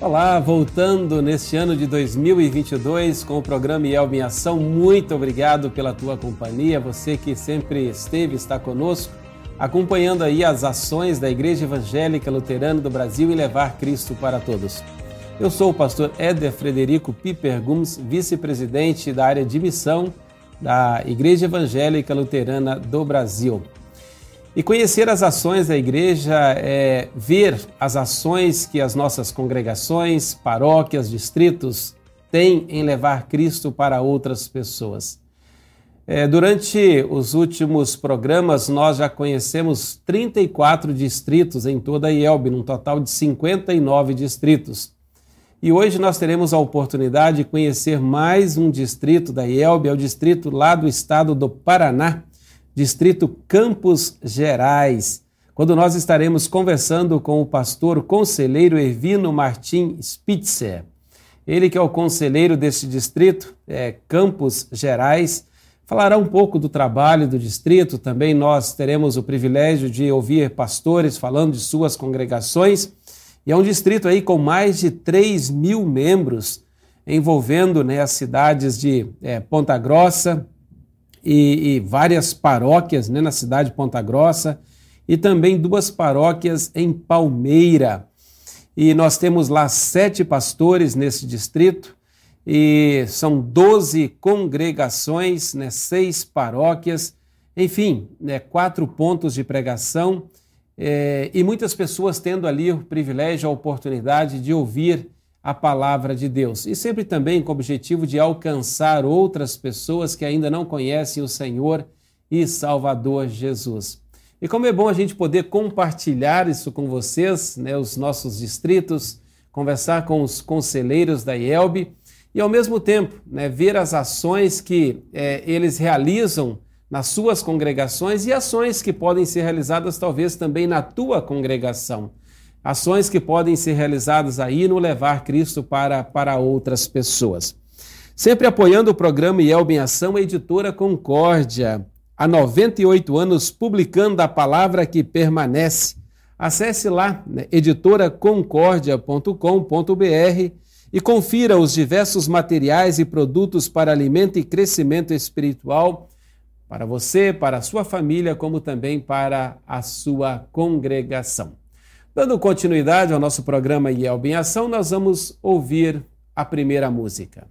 Olá, voltando neste ano de 2022 com o programa Elbe em Ação. Muito obrigado pela tua companhia, você que sempre esteve, está conosco, acompanhando aí as ações da Igreja Evangélica Luterana do Brasil e levar Cristo para todos. Eu sou o pastor Éder Frederico Piper Gomes, vice-presidente da área de missão da Igreja Evangélica Luterana do Brasil. E conhecer as ações da igreja é ver as ações que as nossas congregações, paróquias, distritos têm em levar Cristo para outras pessoas. É, durante os últimos programas, nós já conhecemos 34 distritos em toda a IELB, num total de 59 distritos. E hoje nós teremos a oportunidade de conhecer mais um distrito da IELB, é o distrito lá do estado do Paraná, Distrito Campos Gerais, quando nós estaremos conversando com o pastor conselheiro Ervino Martim Spitzer. Ele que é o conselheiro desse distrito, é, Campos Gerais, falará um pouco do trabalho do distrito. Também nós teremos o privilégio de ouvir pastores falando de suas congregações. E é um distrito aí com mais de 3 mil membros, envolvendo né, as cidades de é, Ponta Grossa, e, e várias paróquias né, na cidade de Ponta Grossa e também duas paróquias em Palmeira. E nós temos lá sete pastores nesse distrito e são doze congregações, né, seis paróquias, enfim, né, quatro pontos de pregação é, e muitas pessoas tendo ali o privilégio, a oportunidade de ouvir a palavra de Deus. E sempre também com o objetivo de alcançar outras pessoas que ainda não conhecem o Senhor e Salvador Jesus. E como é bom a gente poder compartilhar isso com vocês, né, os nossos distritos, conversar com os conselheiros da IELB e, ao mesmo tempo, né, ver as ações que é, eles realizam nas suas congregações e ações que podem ser realizadas talvez também na tua congregação ações que podem ser realizadas aí no levar Cristo para, para outras pessoas. Sempre apoiando o programa IELB em Ação, a editora Concórdia, há 98 anos publicando a palavra que permanece. Acesse lá, né, editoraconcordia.com.br e confira os diversos materiais e produtos para alimento e crescimento espiritual para você, para a sua família, como também para a sua congregação. Dando continuidade ao nosso programa Yelb em Ação, nós vamos ouvir a primeira música.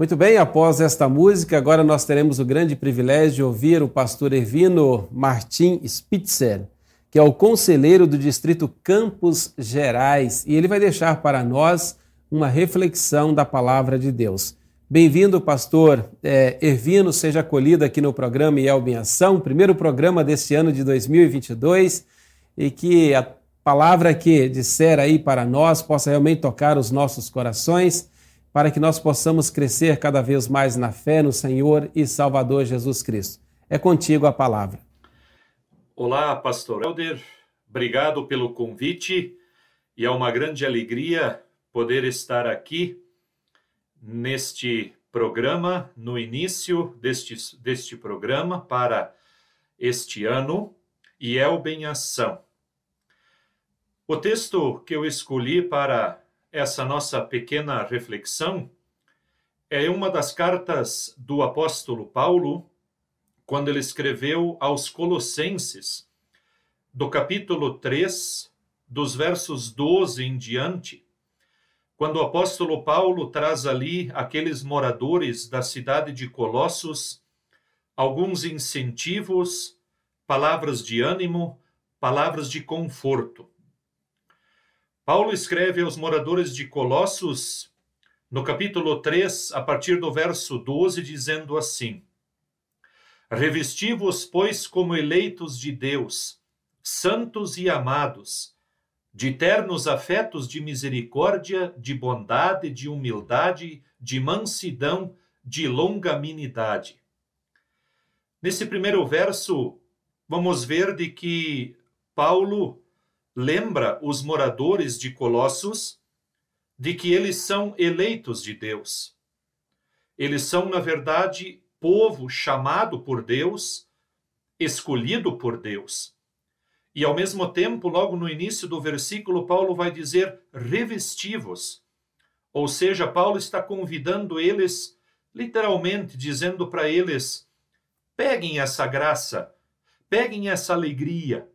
Muito bem, após esta música, agora nós teremos o grande privilégio de ouvir o pastor Evino Martim Spitzer, que é o conselheiro do distrito Campos Gerais, e ele vai deixar para nós uma reflexão da palavra de Deus. Bem-vindo, pastor é, Ervino, seja acolhido aqui no programa Elbe em Ação, primeiro programa deste ano de 2022, e que a palavra que disser aí para nós possa realmente tocar os nossos corações para que nós possamos crescer cada vez mais na fé no Senhor e Salvador Jesus Cristo. É contigo a palavra. Olá, pastor Helder. Obrigado pelo convite e é uma grande alegria poder estar aqui neste programa, no início deste, deste programa para este ano, e é o Bem Ação. O texto que eu escolhi para essa nossa pequena reflexão é uma das cartas do apóstolo Paulo, quando ele escreveu aos Colossenses, do capítulo 3, dos versos 12 em diante, quando o apóstolo Paulo traz ali aqueles moradores da cidade de Colossos alguns incentivos, palavras de ânimo, palavras de conforto. Paulo escreve aos moradores de Colossos, no capítulo 3, a partir do verso 12, dizendo assim: Revesti-vos, pois, como eleitos de Deus, santos e amados, de ternos afetos de misericórdia, de bondade, de humildade, de mansidão, de longanimidade. Nesse primeiro verso, vamos ver de que Paulo lembra os moradores de Colossos de que eles são eleitos de Deus. Eles são, na verdade, povo chamado por Deus, escolhido por Deus. E ao mesmo tempo, logo no início do versículo, Paulo vai dizer revestivos. Ou seja, Paulo está convidando eles, literalmente, dizendo para eles: peguem essa graça, peguem essa alegria,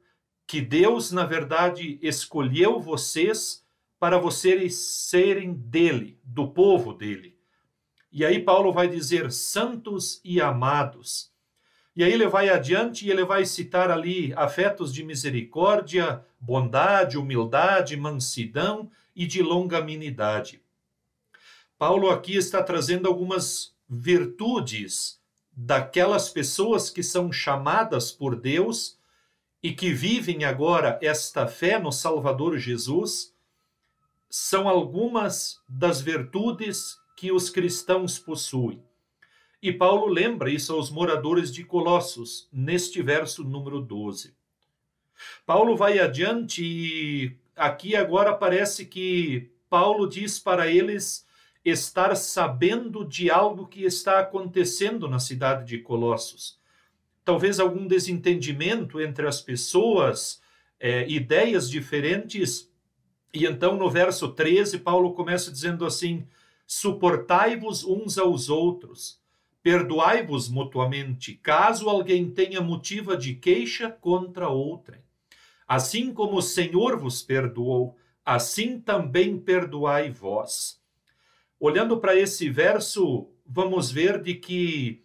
que Deus, na verdade, escolheu vocês para vocês serem dele, do povo dele. E aí Paulo vai dizer santos e amados. E aí ele vai adiante e ele vai citar ali afetos de misericórdia, bondade, humildade, mansidão e de longanimidade. Paulo aqui está trazendo algumas virtudes daquelas pessoas que são chamadas por Deus e que vivem agora esta fé no Salvador Jesus, são algumas das virtudes que os cristãos possuem. E Paulo lembra isso aos moradores de Colossos, neste verso número 12. Paulo vai adiante e aqui agora parece que Paulo diz para eles estar sabendo de algo que está acontecendo na cidade de Colossos talvez algum desentendimento entre as pessoas, é, ideias diferentes. E então, no verso 13, Paulo começa dizendo assim: suportai-vos uns aos outros, perdoai-vos mutuamente, caso alguém tenha motiva de queixa contra outra. Assim como o Senhor vos perdoou, assim também perdoai vós. Olhando para esse verso, vamos ver de que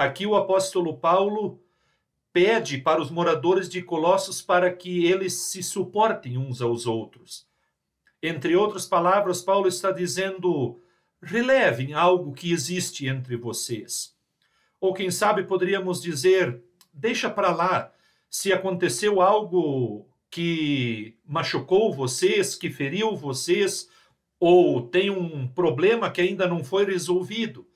Aqui o apóstolo Paulo pede para os moradores de Colossos para que eles se suportem uns aos outros. Entre outras palavras, Paulo está dizendo: relevem algo que existe entre vocês. Ou quem sabe poderíamos dizer: deixa para lá. Se aconteceu algo que machucou vocês, que feriu vocês, ou tem um problema que ainda não foi resolvido,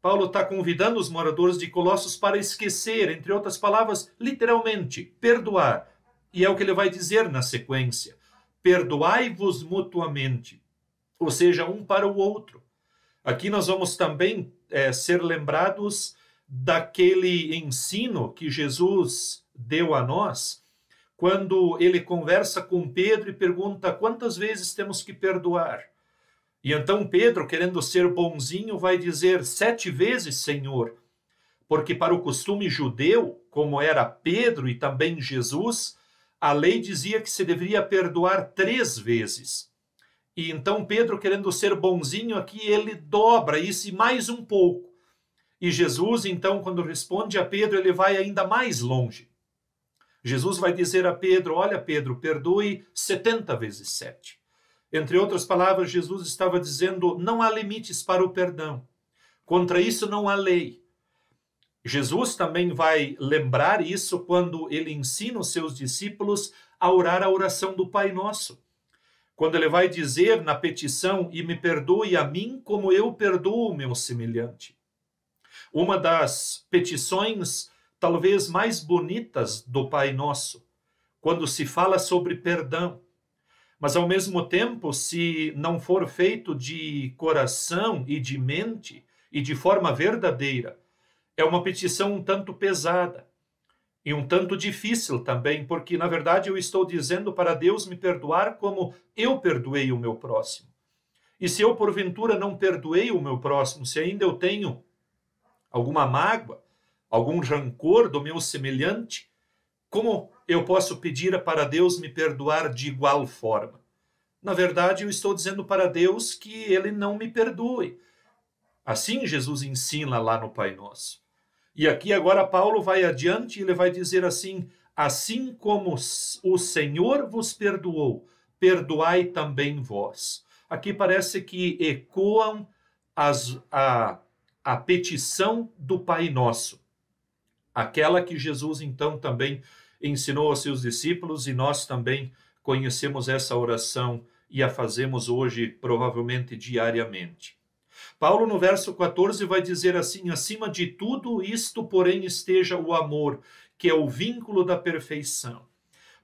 Paulo está convidando os moradores de Colossos para esquecer, entre outras palavras, literalmente, perdoar. E é o que ele vai dizer na sequência: perdoai-vos mutuamente, ou seja, um para o outro. Aqui nós vamos também é, ser lembrados daquele ensino que Jesus deu a nós, quando ele conversa com Pedro e pergunta quantas vezes temos que perdoar. E então Pedro, querendo ser bonzinho, vai dizer sete vezes Senhor, porque para o costume judeu, como era Pedro e também Jesus, a lei dizia que se deveria perdoar três vezes. E então Pedro, querendo ser bonzinho aqui, ele dobra isso mais um pouco. E Jesus, então, quando responde a Pedro, ele vai ainda mais longe. Jesus vai dizer a Pedro: Olha, Pedro, perdoe 70 vezes 7. Entre outras palavras, Jesus estava dizendo: não há limites para o perdão. Contra isso não há lei. Jesus também vai lembrar isso quando ele ensina os seus discípulos a orar a oração do Pai Nosso. Quando ele vai dizer na petição: E me perdoe a mim como eu perdoo o meu semelhante. Uma das petições talvez mais bonitas do Pai Nosso, quando se fala sobre perdão. Mas ao mesmo tempo, se não for feito de coração e de mente e de forma verdadeira, é uma petição um tanto pesada e um tanto difícil também, porque na verdade eu estou dizendo para Deus me perdoar como eu perdoei o meu próximo. E se eu porventura não perdoei o meu próximo, se ainda eu tenho alguma mágoa, algum rancor do meu semelhante, como eu posso pedir para Deus me perdoar de igual forma? Na verdade, eu estou dizendo para Deus que ele não me perdoe. Assim Jesus ensina lá no Pai Nosso. E aqui agora Paulo vai adiante e ele vai dizer assim: assim como o Senhor vos perdoou, perdoai também vós. Aqui parece que ecoam as, a, a petição do Pai Nosso, aquela que Jesus então também ensinou aos seus discípulos e nós também conhecemos essa oração e a fazemos hoje provavelmente diariamente. Paulo, no verso 14, vai dizer assim: acima de tudo isto, porém, esteja o amor, que é o vínculo da perfeição.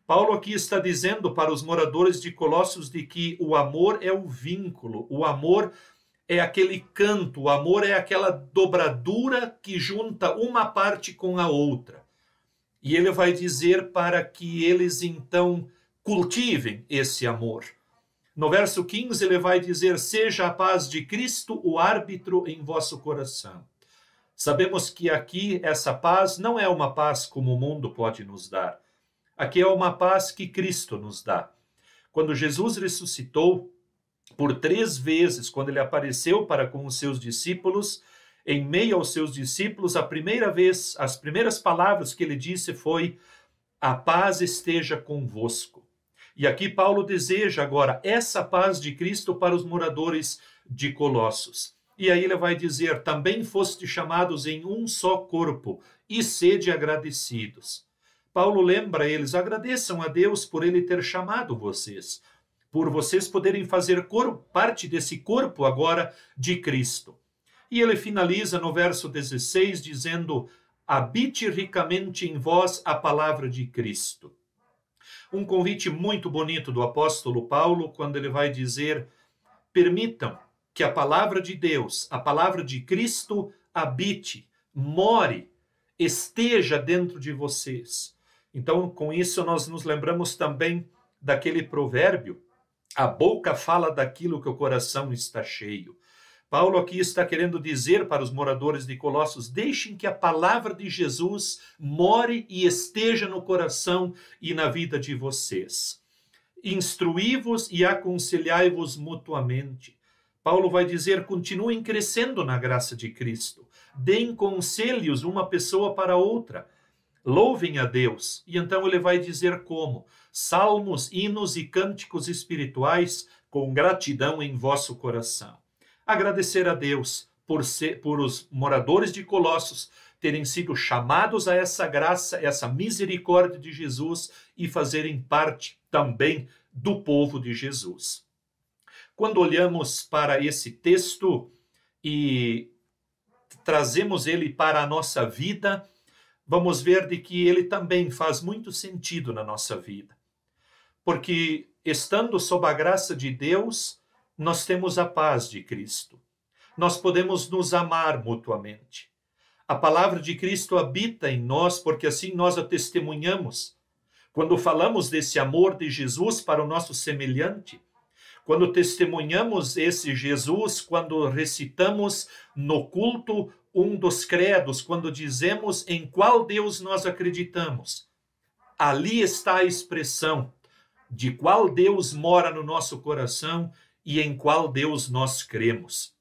Paulo aqui está dizendo para os moradores de Colossos de que o amor é o vínculo, o amor é aquele canto, o amor é aquela dobradura que junta uma parte com a outra. E ele vai dizer para que eles então cultivem esse amor. No verso 15, ele vai dizer: Seja a paz de Cristo o árbitro em vosso coração. Sabemos que aqui essa paz não é uma paz como o mundo pode nos dar. Aqui é uma paz que Cristo nos dá. Quando Jesus ressuscitou, por três vezes, quando ele apareceu para com os seus discípulos, em meio aos seus discípulos, a primeira vez, as primeiras palavras que ele disse foi: A paz esteja convosco. E aqui Paulo deseja agora essa paz de Cristo para os moradores de Colossos. E aí ele vai dizer: também foste chamados em um só corpo, e sede agradecidos. Paulo lembra eles: agradeçam a Deus por ele ter chamado vocês por vocês poderem fazer parte desse corpo agora de Cristo. E ele finaliza no verso 16 dizendo: habite ricamente em vós a palavra de Cristo. Um convite muito bonito do apóstolo Paulo, quando ele vai dizer: permitam que a palavra de Deus, a palavra de Cristo, habite, more, esteja dentro de vocês. Então, com isso, nós nos lembramos também daquele provérbio a boca fala daquilo que o coração está cheio. Paulo aqui está querendo dizer para os moradores de Colossos: deixem que a palavra de Jesus more e esteja no coração e na vida de vocês. Instruí-vos e aconselhai-vos mutuamente. Paulo vai dizer: continuem crescendo na graça de Cristo. Deem conselhos uma pessoa para outra. Louvem a Deus. E então ele vai dizer como? salmos, hinos e cânticos espirituais com gratidão em vosso coração. Agradecer a Deus por, ser, por os moradores de Colossos terem sido chamados a essa graça, essa misericórdia de Jesus e fazerem parte também do povo de Jesus. Quando olhamos para esse texto e trazemos ele para a nossa vida, vamos ver de que ele também faz muito sentido na nossa vida porque estando sob a graça de Deus, nós temos a paz de Cristo. Nós podemos nos amar mutuamente. A palavra de Cristo habita em nós, porque assim nós a testemunhamos. Quando falamos desse amor de Jesus para o nosso semelhante, quando testemunhamos esse Jesus, quando recitamos no culto um dos credos, quando dizemos em qual Deus nós acreditamos, ali está a expressão de qual Deus mora no nosso coração e em qual Deus nós cremos.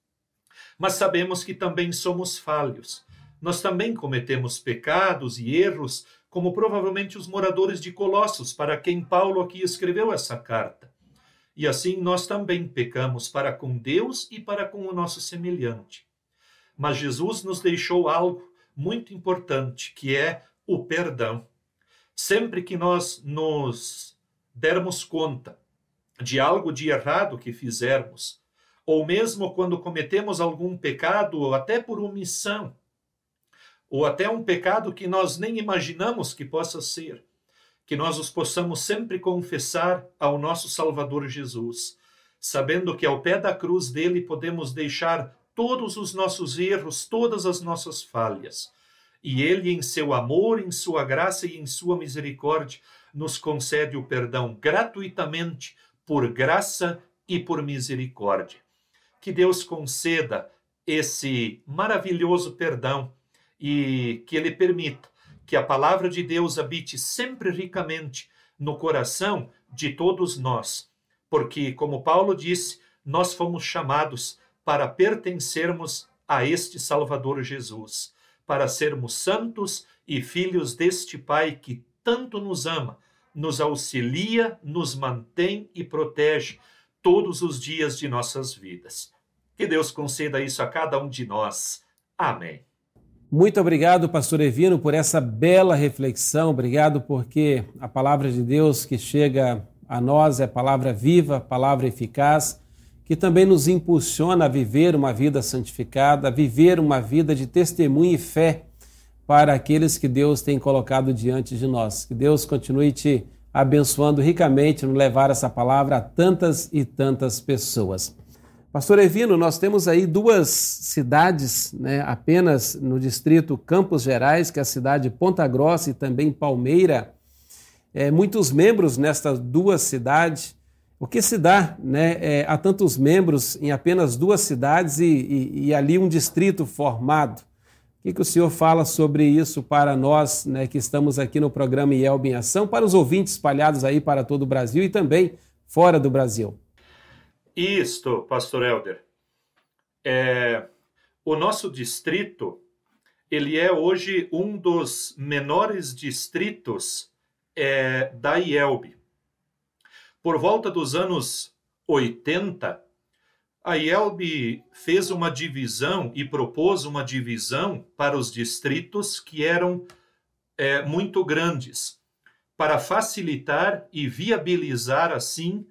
Mas sabemos que também somos falhos. Nós também cometemos pecados e erros, como provavelmente os moradores de Colossos, para quem Paulo aqui escreveu essa carta. E assim nós também pecamos para com Deus e para com o nosso semelhante. Mas Jesus nos deixou algo muito importante, que é o perdão. Sempre que nós nos dermos conta de algo de errado que fizermos, ou mesmo quando cometemos algum pecado, ou até por omissão, ou até um pecado que nós nem imaginamos que possa ser, que nós os possamos sempre confessar ao nosso Salvador Jesus, sabendo que ao pé da cruz dele podemos deixar todos os nossos erros, todas as nossas falhas. E ele, em seu amor, em sua graça e em sua misericórdia, nos concede o perdão gratuitamente, por graça e por misericórdia. Que Deus conceda esse maravilhoso perdão e que Ele permita que a palavra de Deus habite sempre ricamente no coração de todos nós, porque, como Paulo disse, nós fomos chamados para pertencermos a este Salvador Jesus, para sermos santos e filhos deste Pai que tanto nos ama, nos auxilia, nos mantém e protege todos os dias de nossas vidas. Que Deus conceda isso a cada um de nós. Amém. Muito obrigado, pastor Evino, por essa bela reflexão. Obrigado porque a palavra de Deus que chega a nós é palavra viva, palavra eficaz que também nos impulsiona a viver uma vida santificada, a viver uma vida de testemunho e fé para aqueles que Deus tem colocado diante de nós. Que Deus continue te abençoando ricamente no levar essa palavra a tantas e tantas pessoas. Pastor Evino, nós temos aí duas cidades, né, apenas no distrito Campos Gerais, que é a cidade de Ponta Grossa e também Palmeira. É, muitos membros nestas duas cidades o que se dá né, é, a tantos membros em apenas duas cidades e, e, e ali um distrito formado? O que, que, o senhor fala sobre isso para nós né, que estamos aqui no programa IELB em Ação, para os ouvintes espalhados aí para todo o Brasil e também fora do Brasil? Isto, pastor Helder, é, o nosso distrito, ele é hoje um dos menores distritos é, da IELB. Por volta dos anos 80, a IELB fez uma divisão e propôs uma divisão para os distritos que eram é, muito grandes, para facilitar e viabilizar, assim,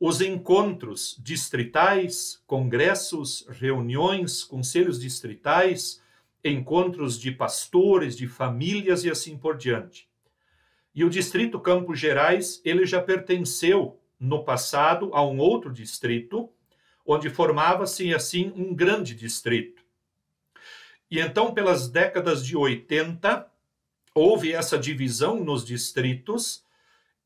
os encontros distritais, congressos, reuniões, conselhos distritais, encontros de pastores, de famílias e assim por diante. E o distrito Campos Gerais, ele já pertenceu no passado a um outro distrito, onde formava-se assim um grande distrito. E então, pelas décadas de 80, houve essa divisão nos distritos,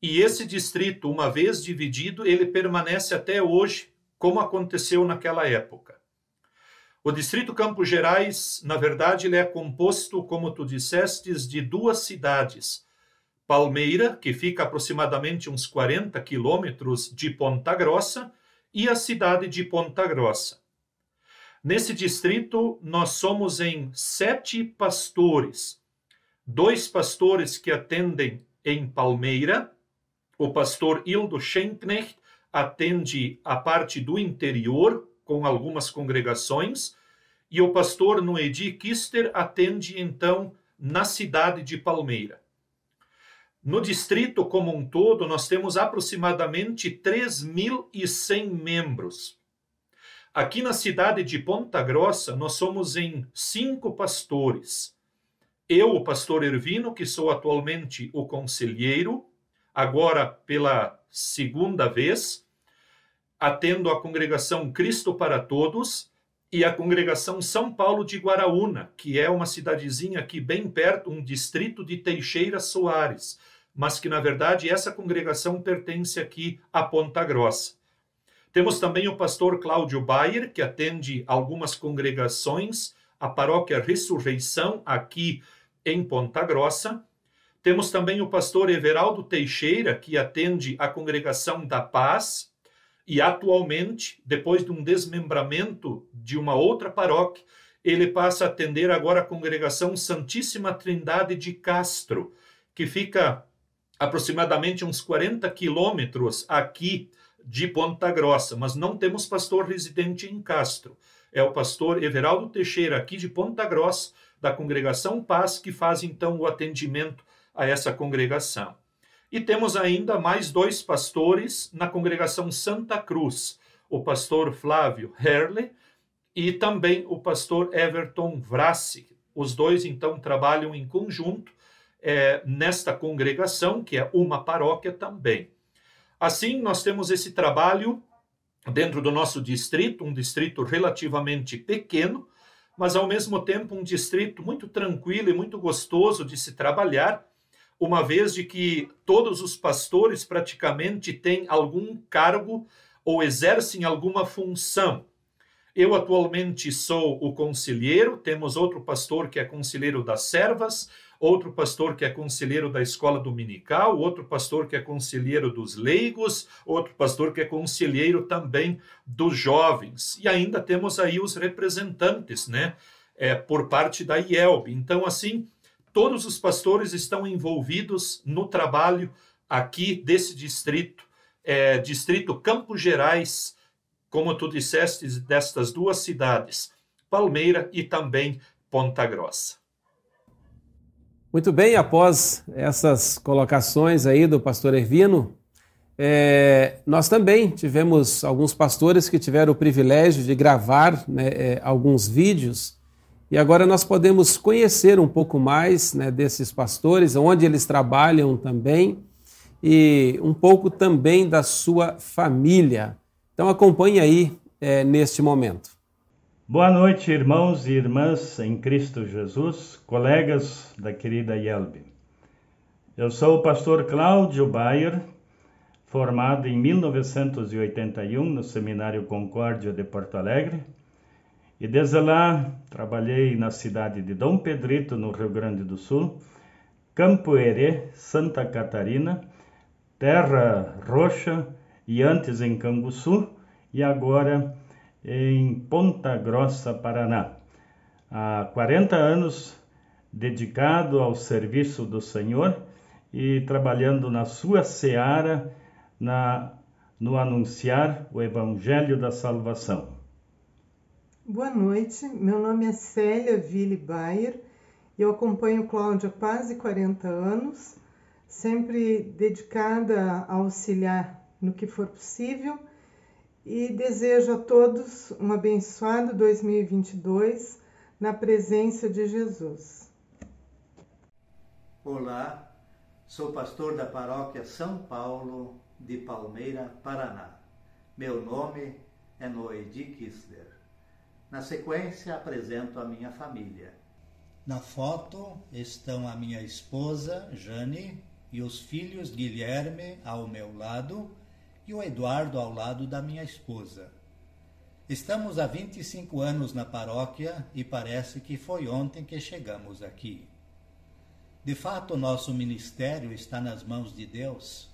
e esse distrito, uma vez dividido, ele permanece até hoje, como aconteceu naquela época. O distrito Campos Gerais, na verdade, ele é composto, como tu dissestes, de duas cidades, Palmeira, que fica aproximadamente uns 40 quilômetros de Ponta Grossa, e a cidade de Ponta Grossa. Nesse distrito, nós somos em sete pastores. Dois pastores que atendem em Palmeira. O pastor Hildo Schenknecht atende a parte do interior, com algumas congregações, e o pastor Noedi Kister atende, então, na cidade de Palmeira. No distrito como um todo, nós temos aproximadamente 3.100 membros. Aqui na cidade de Ponta Grossa, nós somos em cinco pastores. Eu, o pastor Ervino, que sou atualmente o conselheiro, agora pela segunda vez, atendo a congregação Cristo para Todos e a congregação São Paulo de Guaraúna, que é uma cidadezinha aqui bem perto, um distrito de Teixeira Soares mas que na verdade essa congregação pertence aqui a Ponta Grossa. Temos também o pastor Cláudio Bayer, que atende algumas congregações, a paróquia Ressurreição, aqui em Ponta Grossa. Temos também o pastor Everaldo Teixeira, que atende a congregação da Paz. E atualmente, depois de um desmembramento de uma outra paróquia, ele passa a atender agora a congregação Santíssima Trindade de Castro, que fica aproximadamente uns 40 quilômetros aqui de Ponta Grossa, mas não temos pastor residente em Castro. É o pastor Everaldo Teixeira, aqui de Ponta Grossa, da congregação Paz, que faz então o atendimento a essa congregação. E temos ainda mais dois pastores na congregação Santa Cruz, o pastor Flávio Herle e também o pastor Everton Vrassi. Os dois então trabalham em conjunto é, nesta congregação, que é uma paróquia também. Assim, nós temos esse trabalho dentro do nosso distrito, um distrito relativamente pequeno, mas ao mesmo tempo um distrito muito tranquilo e muito gostoso de se trabalhar, uma vez de que todos os pastores praticamente têm algum cargo ou exercem alguma função. Eu atualmente sou o conselheiro, temos outro pastor que é conselheiro das servas, outro pastor que é conselheiro da escola dominical, outro pastor que é conselheiro dos leigos, outro pastor que é conselheiro também dos jovens. E ainda temos aí os representantes, né, é, por parte da IELB. Então, assim, todos os pastores estão envolvidos no trabalho aqui desse distrito, é, distrito Campos Gerais, como tu disseste, destas duas cidades, Palmeira e também Ponta Grossa. Muito bem, após essas colocações aí do pastor Ervino, é, nós também tivemos alguns pastores que tiveram o privilégio de gravar né, é, alguns vídeos e agora nós podemos conhecer um pouco mais né, desses pastores, onde eles trabalham também e um pouco também da sua família. Então acompanhe aí é, neste momento. Boa noite, irmãos e irmãs em Cristo Jesus, colegas da querida Yelbe. Eu sou o pastor Cláudio Bayer, formado em 1981 no Seminário Concórdia de Porto Alegre, e desde lá trabalhei na cidade de Dom Pedrito, no Rio Grande do Sul, Campo Herê, Santa Catarina, Terra Roxa e antes em Canguçu e agora em Ponta Grossa, Paraná. Há 40 anos dedicado ao serviço do Senhor e trabalhando na sua seara na, no anunciar o Evangelho da Salvação. Boa noite, meu nome é Célia Ville Bayer eu acompanho Cláudia há quase 40 anos, sempre dedicada a auxiliar no que for possível e desejo a todos um abençoado 2022 na presença de Jesus. Olá, sou pastor da paróquia São Paulo de Palmeira, Paraná. Meu nome é Noedi Kissler. Na sequência, apresento a minha família. Na foto estão a minha esposa, Jane, e os filhos Guilherme ao meu lado e o Eduardo ao lado da minha esposa. Estamos há 25 anos na paróquia e parece que foi ontem que chegamos aqui. De fato, nosso ministério está nas mãos de Deus.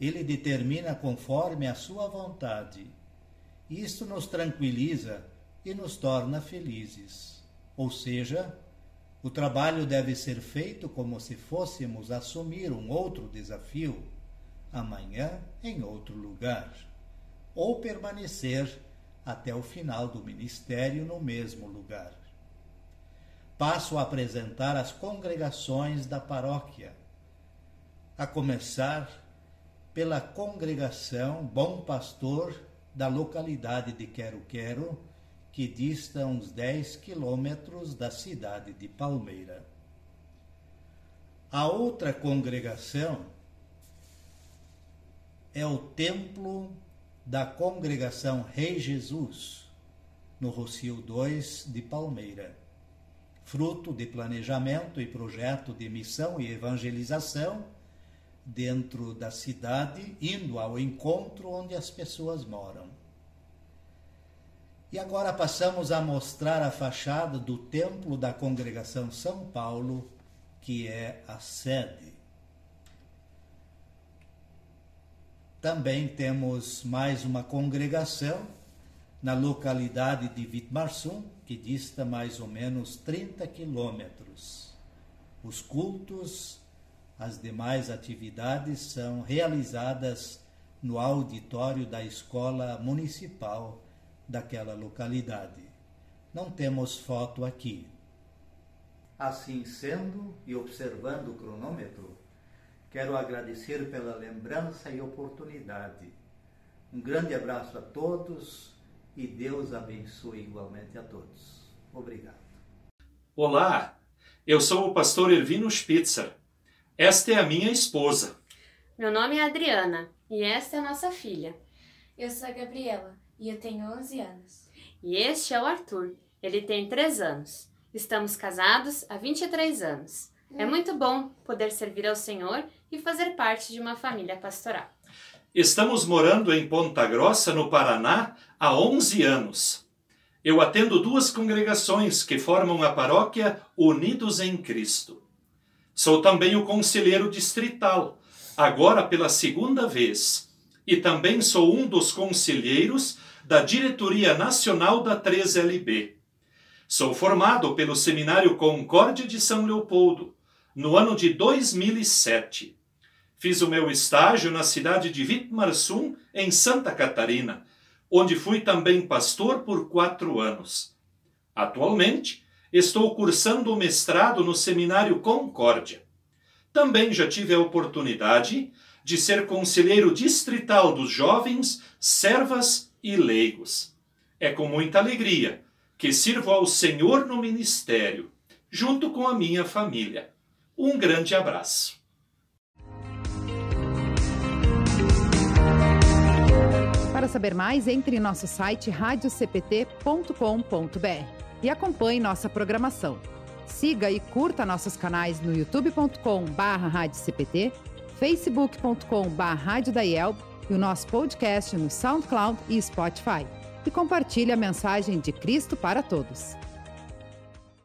Ele determina conforme a sua vontade. Isto nos tranquiliza e nos torna felizes. Ou seja, o trabalho deve ser feito como se fôssemos assumir um outro desafio amanhã em outro lugar, ou permanecer até o final do ministério no mesmo lugar. Passo a apresentar as congregações da paróquia, a começar pela congregação Bom Pastor da localidade de Quero Quero, que dista uns 10 quilômetros da cidade de Palmeira. A outra congregação é o templo da congregação Rei Jesus, no Rocio 2 de Palmeira, fruto de planejamento e projeto de missão e evangelização dentro da cidade, indo ao encontro onde as pessoas moram. E agora passamos a mostrar a fachada do templo da congregação São Paulo, que é a sede Também temos mais uma congregação na localidade de Vitmarsum, que dista mais ou menos 30 quilômetros. Os cultos, as demais atividades são realizadas no auditório da escola municipal daquela localidade. Não temos foto aqui. Assim sendo, e observando o cronômetro, quero agradecer pela lembrança e oportunidade. Um grande abraço a todos e Deus abençoe igualmente a todos. Obrigado. Olá, eu sou o pastor Ervino Spitzer. Esta é a minha esposa. Meu nome é Adriana e esta é a nossa filha. Eu sou a Gabriela e eu tenho 11 anos. E este é o Arthur. Ele tem 3 anos. Estamos casados há 23 anos. É muito bom poder servir ao Senhor e fazer parte de uma família pastoral. Estamos morando em Ponta Grossa, no Paraná, há 11 anos. Eu atendo duas congregações que formam a paróquia Unidos em Cristo. Sou também o conselheiro distrital, agora pela segunda vez, e também sou um dos conselheiros da diretoria nacional da 3LB. Sou formado pelo Seminário Concórdia de São Leopoldo, no ano de 2007. Fiz o meu estágio na cidade de Vitmarsum, em Santa Catarina, onde fui também pastor por quatro anos. Atualmente, estou cursando o mestrado no Seminário Concórdia. Também já tive a oportunidade de ser conselheiro distrital dos jovens, servas e leigos. É com muita alegria que sirvo ao Senhor no ministério, junto com a minha família. Um grande abraço. Para saber mais, entre em nosso site radiocpt.com.br e acompanhe nossa programação. Siga e curta nossos canais no youtube.com/radiocpt, facebook.com/radiodaielb e o nosso podcast no SoundCloud e Spotify. E compartilhe a mensagem de Cristo para todos.